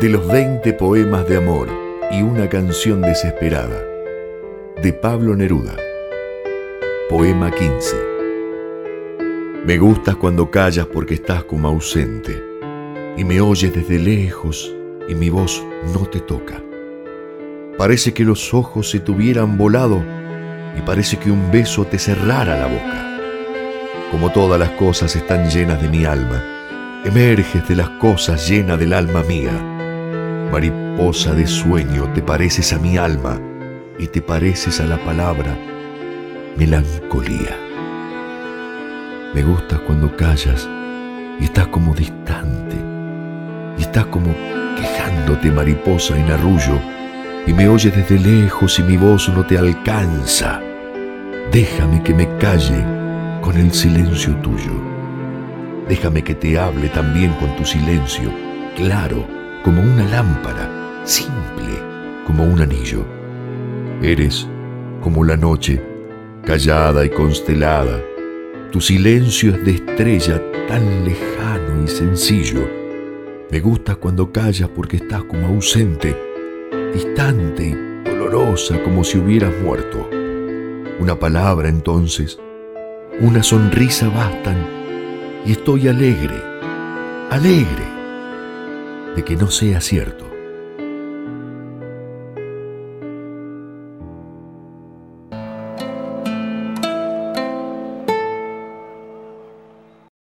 de los 20 poemas de amor y una canción desesperada, de Pablo Neruda. Poema 15. Me gustas cuando callas porque estás como ausente y me oyes desde lejos y mi voz no te toca. Parece que los ojos se tuvieran volado y parece que un beso te cerrara la boca. Como todas las cosas están llenas de mi alma, emerges de las cosas llena del alma mía Mariposa de sueño, te pareces a mi alma y te pareces a la palabra melancolía. Me gustas cuando callas y estás como distante y estás como quejándote mariposa en arrullo y me oyes desde lejos y mi voz no te alcanza. Déjame que me calle con el silencio tuyo. Déjame que te hable también con tu silencio, claro como una lámpara, simple como un anillo. Eres como la noche, callada y constelada. Tu silencio es de estrella tan lejano y sencillo. Me gusta cuando callas porque estás como ausente, distante y dolorosa como si hubieras muerto. Una palabra entonces, una sonrisa bastan y estoy alegre, alegre de que no sea cierto.